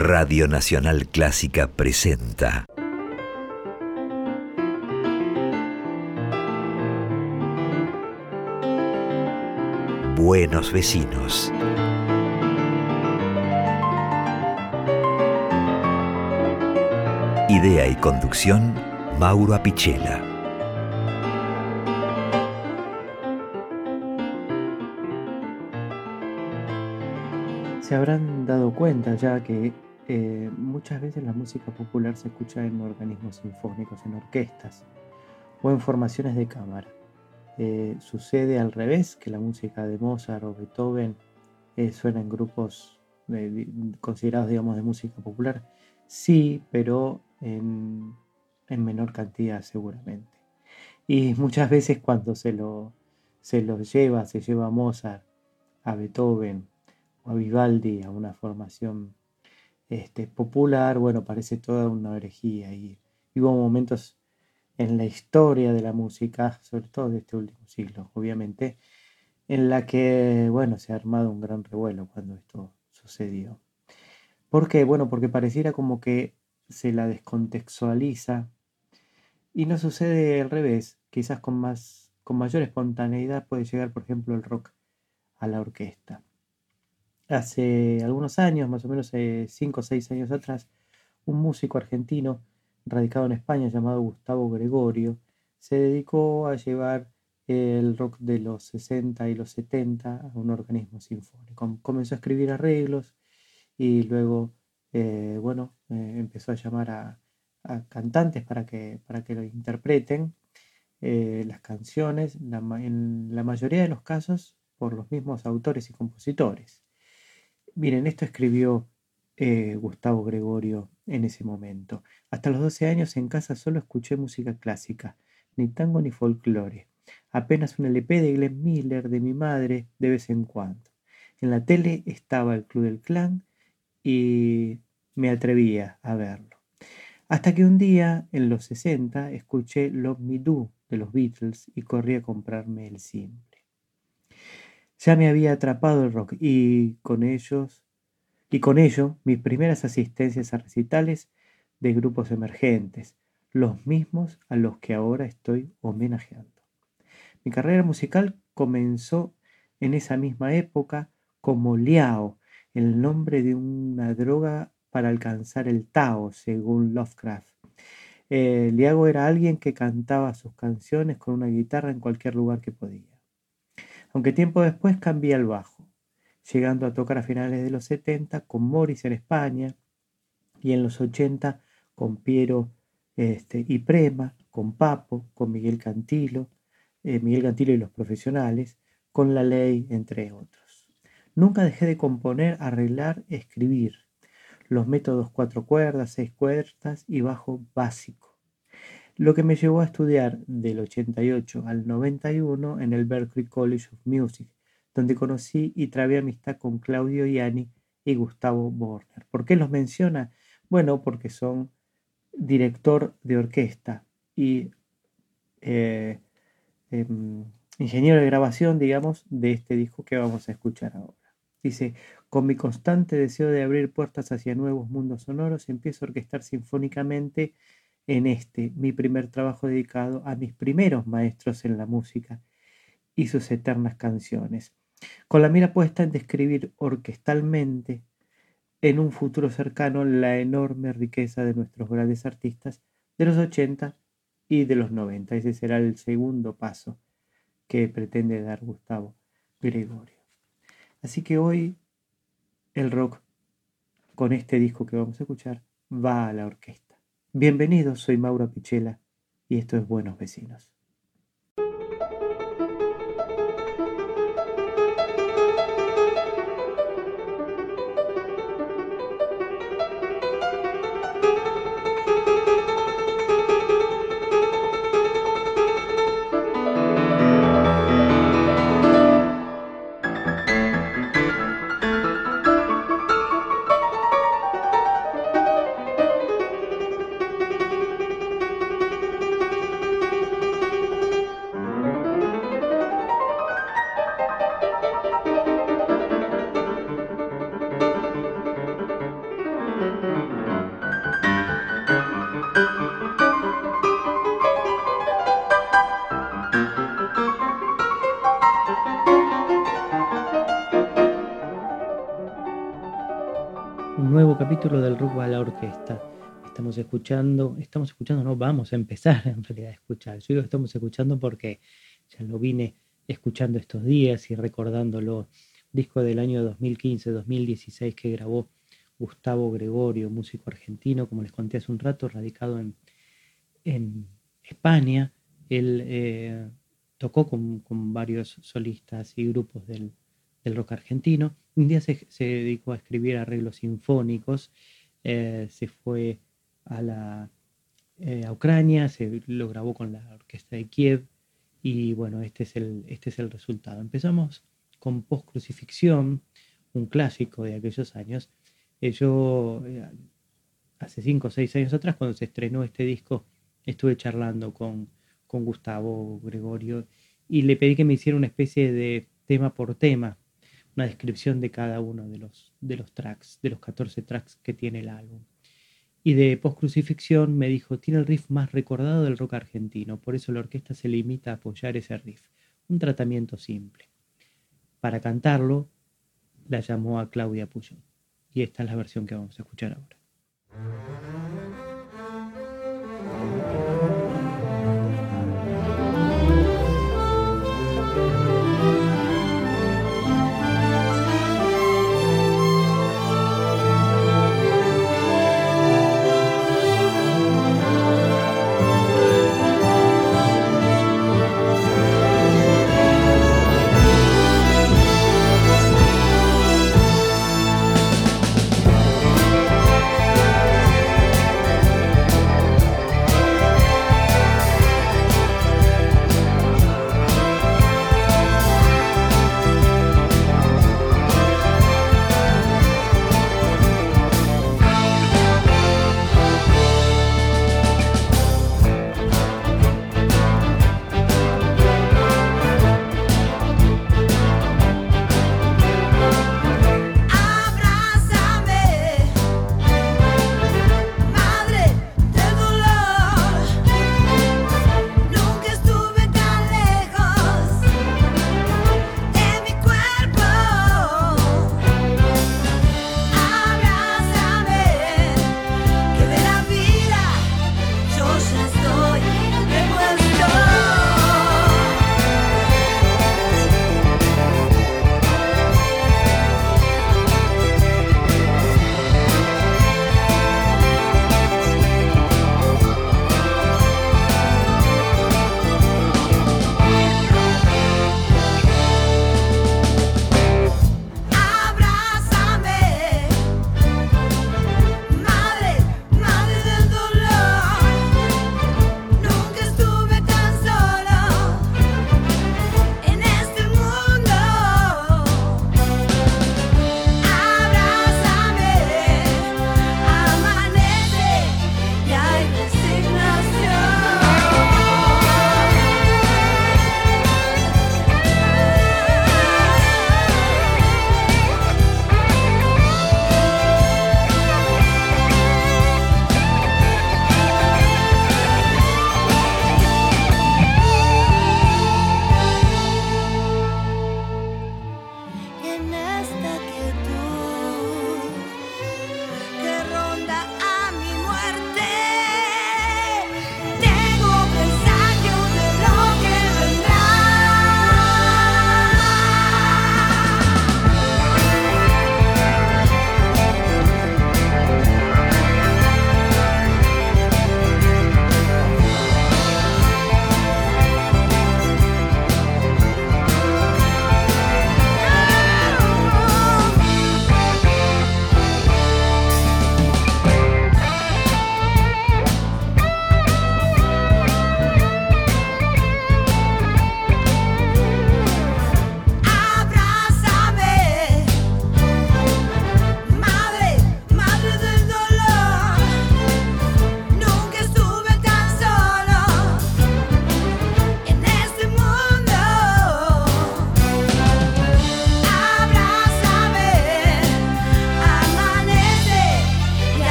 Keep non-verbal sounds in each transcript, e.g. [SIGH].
Radio Nacional Clásica presenta Buenos vecinos. Idea y conducción, Mauro Apichela. Se habrán dado cuenta ya que eh, muchas veces la música popular se escucha en organismos sinfónicos, en orquestas o en formaciones de cámara. Eh, sucede al revés, que la música de Mozart o Beethoven eh, suena en grupos considerados, digamos, de música popular. Sí, pero en, menor cantidad seguramente. Y muchas veces cuando se lo, se lo lleva, se lleva a Mozart, a Beethoven o a Vivaldi a una formación este, popular, bueno, parece toda una herejía. Y, hubo momentos en la historia de la música, sobre todo de este último siglo, obviamente, en la que, bueno, se ha armado un gran revuelo cuando esto sucedió. ¿Por qué? Bueno, porque pareciera como que se la descontextualiza y no sucede al revés, quizás con, más, con mayor espontaneidad puede llegar, por ejemplo, el rock a la orquesta. Hace algunos años, más o menos 5 o 6 años atrás, un músico argentino radicado en España llamado Gustavo Gregorio se dedicó a llevar el rock de los 60 y los 70 a un organismo sinfónico. Comenzó a escribir arreglos y luego eh, bueno, eh, empezó a llamar a, cantantes para que, para que lo interpreten eh, las canciones, en la mayoría de los casos por los mismos autores y compositores. Miren, esto escribió Gustavo Gregorio en ese momento. Hasta los 12 años en casa solo escuché música clásica, ni tango ni folclore. Apenas un LP de Glenn Miller de mi madre de vez en cuando. En la tele estaba el Club del Clan y me atrevía a verlo. Hasta que un día, en los 60, escuché Love Me Do de los Beatles y corrí a comprarme el simple. Ya me había atrapado el rock y con ellos y con ello mis primeras asistencias a recitales de grupos emergentes, los mismos a los que ahora estoy homenajeando. Mi carrera musical comenzó en esa misma época como Liao, el nombre de una droga para alcanzar el Tao, según Lovecraft. Eh, Liago era alguien que cantaba sus canciones con una guitarra en cualquier lugar que podía. Aunque tiempo después cambié al bajo, llegando a tocar a finales de los 70 con Morris en España y en los 80 con Piero este, y Prema, con Papo, con Miguel Cantilo, eh, Miguel Cantilo y los profesionales, con La Ley, entre otros. Nunca dejé de componer, arreglar, escribir los métodos cuatro cuerdas, seis cuerdas y bajo básico. Lo que me llevó a estudiar del 88 al 91 en el Berklee College of Music, donde conocí y trabé amistad con Claudio Ianni y Gustavo Borner. ¿Por qué los menciona? Bueno, porque son director de orquesta y eh, em, ingeniero de grabación, digamos, de este disco que vamos a escuchar ahora. Dice, con mi constante deseo de abrir puertas hacia nuevos mundos sonoros, empiezo a orquestar sinfónicamente en este, mi primer trabajo dedicado a mis primeros maestros en la música y sus eternas canciones, con la mira puesta en describir orquestalmente en un futuro cercano la enorme riqueza de nuestros grandes artistas de los 80 y de los 90. Ese será el segundo paso que pretende dar Gustavo Gregorio. Así que hoy el rock, con este disco que vamos a escuchar, va a la orquesta. Bienvenidos, soy Mauro Pichela y esto es Buenos Vecinos. Estamos escuchando, estamos escuchando, no, vamos a empezar [LAUGHS] en realidad a escuchar. Yo digo estamos escuchando porque ya lo vine escuchando estos días y recordándolo. Disco del año 2015-2016 que grabó Gustavo Gregorio, músico argentino, como les conté hace un rato, radicado en, en España. Él eh, tocó con, con, varios solistas y grupos del, del rock argentino. Un día se, dedicó a escribir arreglos sinfónicos, eh, se fue a, la, eh, Ucrania, se lo grabó con la orquesta de Kiev y bueno, este es el, este es el resultado. Empezamos con Post Crucifixión, un clásico de aquellos años. Eh, yo hace cinco o seis años atrás, cuando se estrenó este disco, estuve charlando con, con Gustavo Gregorio y le pedí que me hiciera una especie de tema por tema una descripción de cada uno de los, de los tracks, de los 14 tracks que tiene el álbum. Y de Post-Crucifixión me dijo, tiene el riff más recordado del rock argentino, por eso la orquesta se limita a apoyar ese riff. Un tratamiento simple. Para cantarlo, la llamó a Claudia Puyol. Y esta es la versión que vamos a escuchar ahora.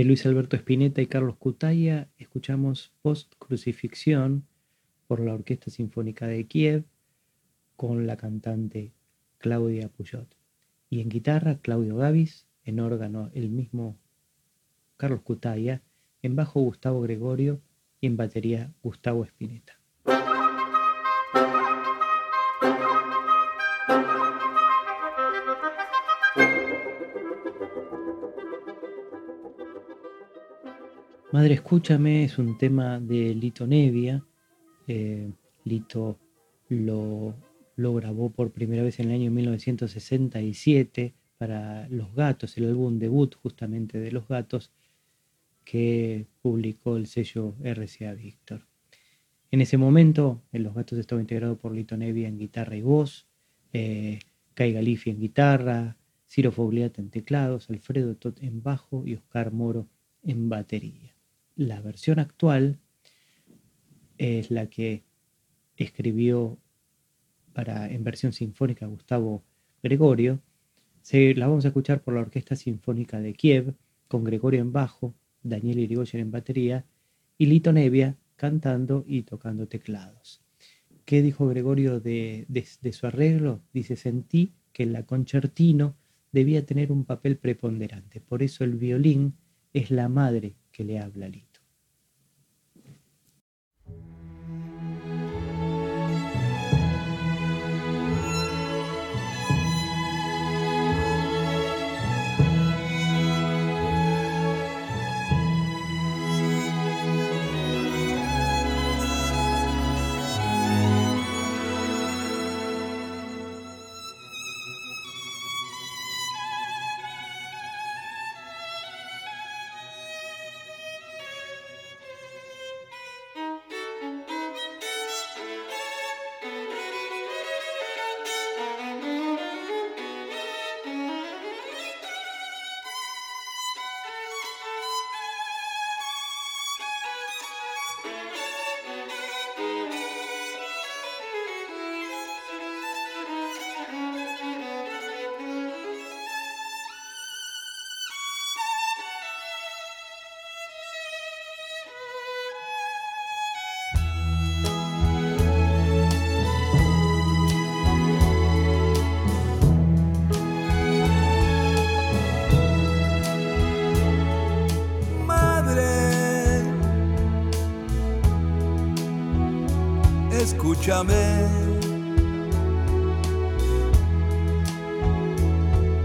De Luis Alberto Spinetta y Carlos Cutaya escuchamos Post Crucifixión por la Orquesta Sinfónica de Kiev con la cantante Claudia Puyot. Y en guitarra Claudio Gavis, en órgano el mismo Carlos Cutaya, en bajo Gustavo Gregorio y en batería Gustavo Spinetta. Madre Escúchame es un tema de Lito Nevia. Eh, Lito lo, grabó por primera vez en el año 1967 para Los Gatos, el álbum debut justamente de Los Gatos que publicó el sello RCA Víctor. En ese momento, en Los Gatos estaba integrado por Lito Nevia en guitarra y voz, eh, Kai Galifi en guitarra, Ciro Fogliata en teclados, Alfredo Tot en bajo y Oscar Moro en batería la versión actual es la que escribió para, en versión sinfónica Gustavo Gregorio. Se, la vamos a escuchar por la Orquesta Sinfónica de Kiev, con Gregorio en bajo, Daniel Irigoyen en batería y Lito Nevia cantando y tocando teclados. ¿Qué dijo Gregorio de, su arreglo? Dice, sentí que la concertino debía tener un papel preponderante, por eso el violín es la madre que le habla a Lito.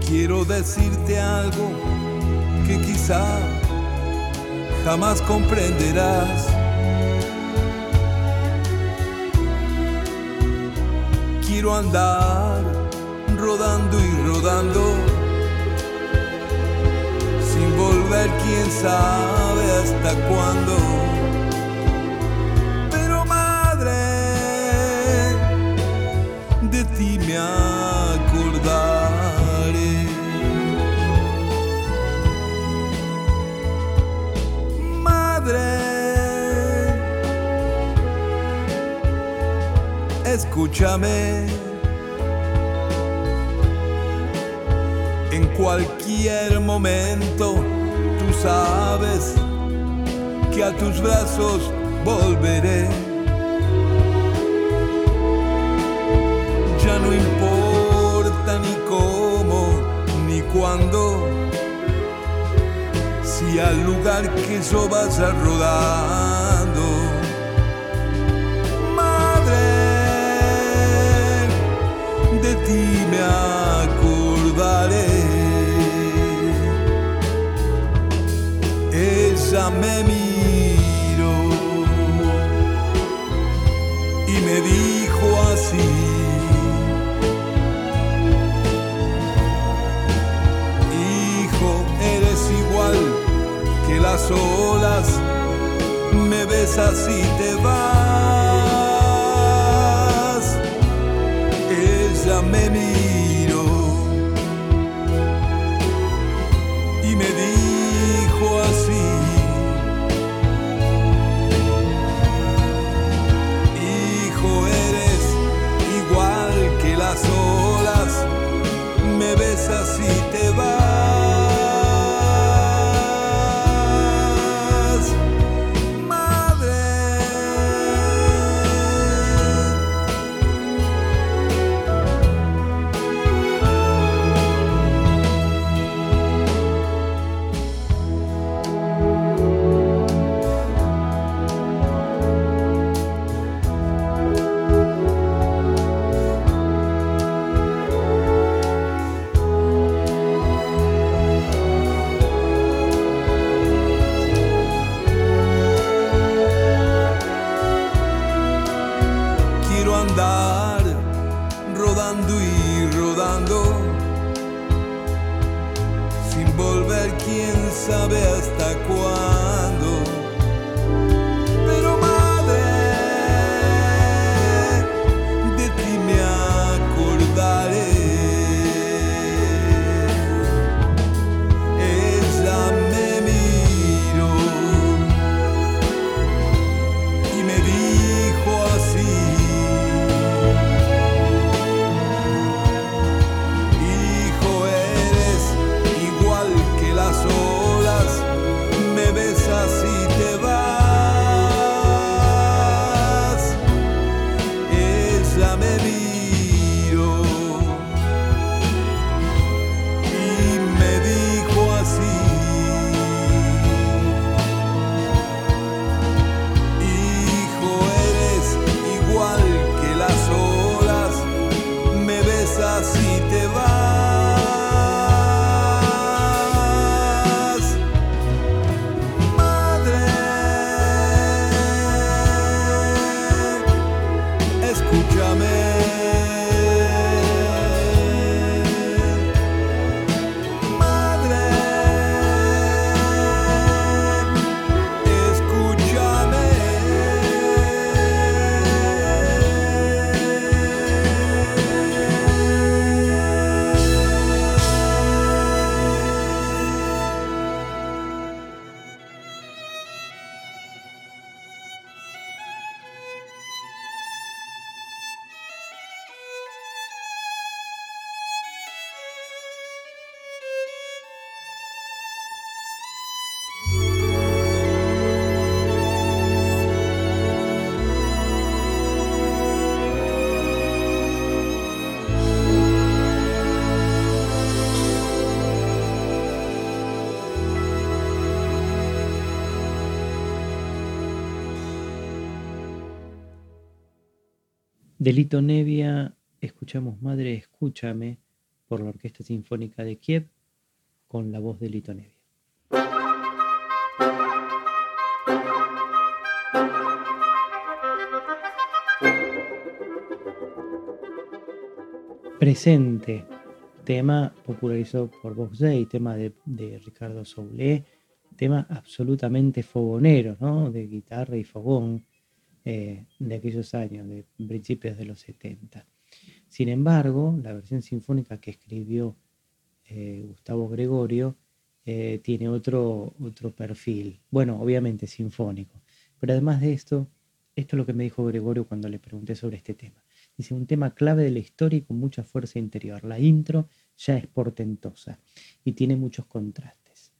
Quiero decirte algo que quizá jamás comprenderás. Quiero andar rodando y rodando sin volver quién sabe hasta cuándo. Acordaré. Madre, escúchame. En cualquier momento tú sabes que a tus brazos volveré. No importa ni cómo ni cuándo, si al lugar que yo vas a rodando. Madre, de ti me acordaré. Ella me las olas, me besas y te vas. Delito Nevia, escuchamos Madre, escúchame por la Orquesta Sinfónica de Kiev con la voz de Lito Nevia. Presente, tema popularizado por Vox Day, tema de, de Ricardo Soulé, tema absolutamente fogonero, ¿no? De guitarra y fogón eh, de aquellos años, de principios de los 70. Sin embargo, la versión sinfónica que escribió eh, Gustavo Gregorio eh, tiene otro, otro perfil. Bueno, obviamente sinfónico. Pero además de esto, esto es lo que me dijo Gregorio cuando le pregunté sobre este tema. Dice, un tema clave de la historia y con mucha fuerza interior. La intro ya es portentosa y tiene muchos contrastes.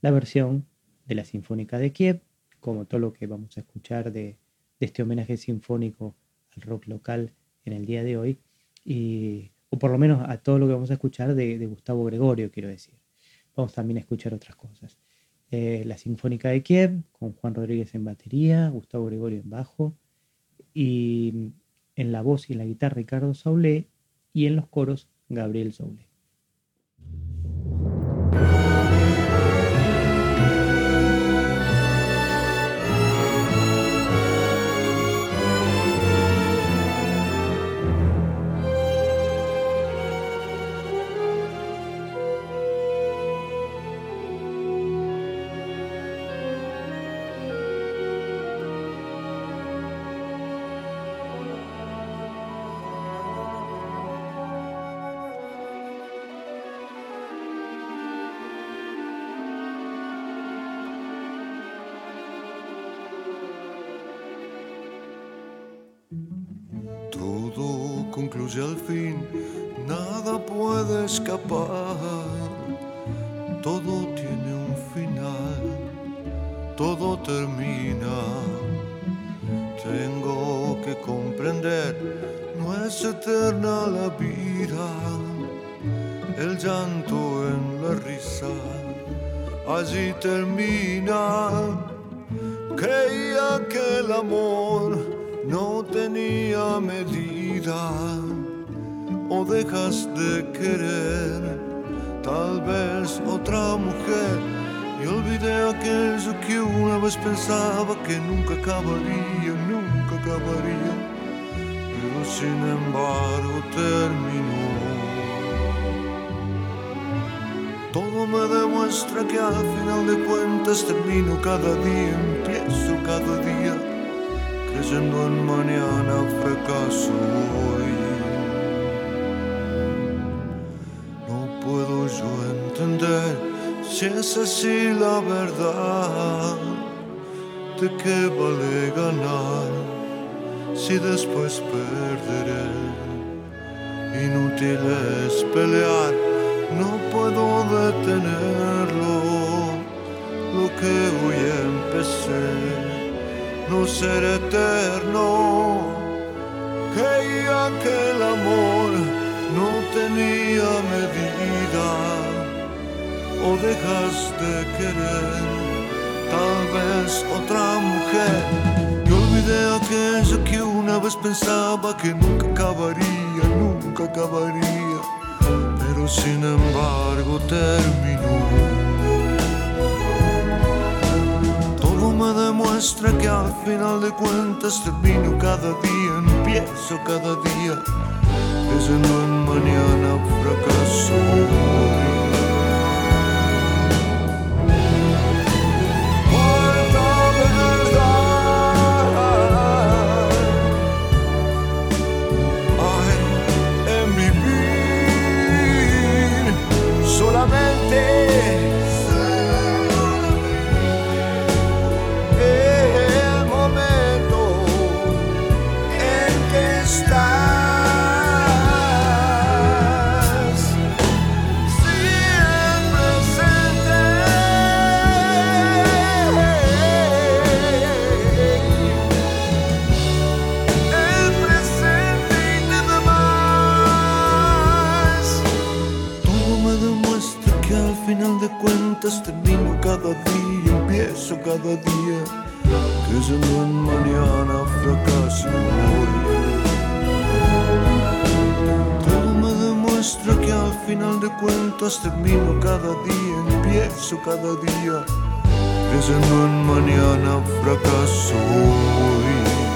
La versión de la Sinfónica de Kiev, como todo lo que vamos a escuchar de, de este homenaje sinfónico al rock local en el día de hoy, y, o por lo menos a todo lo que vamos a escuchar de, Gustavo Gregorio, quiero decir. Vamos también a escuchar otras cosas. Eh, la Sinfónica de Kiev, con Juan Rodríguez en batería, Gustavo Gregorio en bajo, y en la voz y en la guitarra Ricardo Saulé, y en los coros Gabriel Saulé. Concluye al fin, nada puede escapar. Todo tiene un final, todo termina. Tengo que comprender, no es eterna la vida. El llanto en la risa, allí termina. Creía que el amor no tenía medida o dejas de querer tal vez otra mujer y olvidé aquello que una vez pensaba que nunca acabaría, nunca acabaría, pero sin embargo terminó. Todo me demuestra que al final de cuentas termino cada día, empiezo cada día, creyendo en mañana, fracaso hoy. Puedo yo entender si es así la verdad, de qué vale ganar si después perderé. Inútil es pelear no puedo detenerlo. Lo que hoy empecé, no ser eterno. Creía que el amor no tenía medida. O dejas de querer, tal vez otra mujer. Y olvidé aquello que una vez pensaba que nunca acabaría, nunca acabaría sin embargo terminó. Todo me demuestra que al final de cuentas termino cada día, empiezo cada día, creyendo en mañana fracaso. Cada día, creyendo en mañana fracaso hoy. Todo me demuestra que al final de cuentas termino cada día, empiezo cada día, creyendo en mañana fracaso hoy.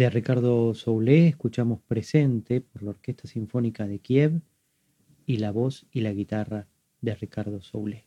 De Ricardo Soulé escuchamos Presente por la Orquesta Sinfónica de Kiev y la voz y la guitarra de Ricardo Soulé.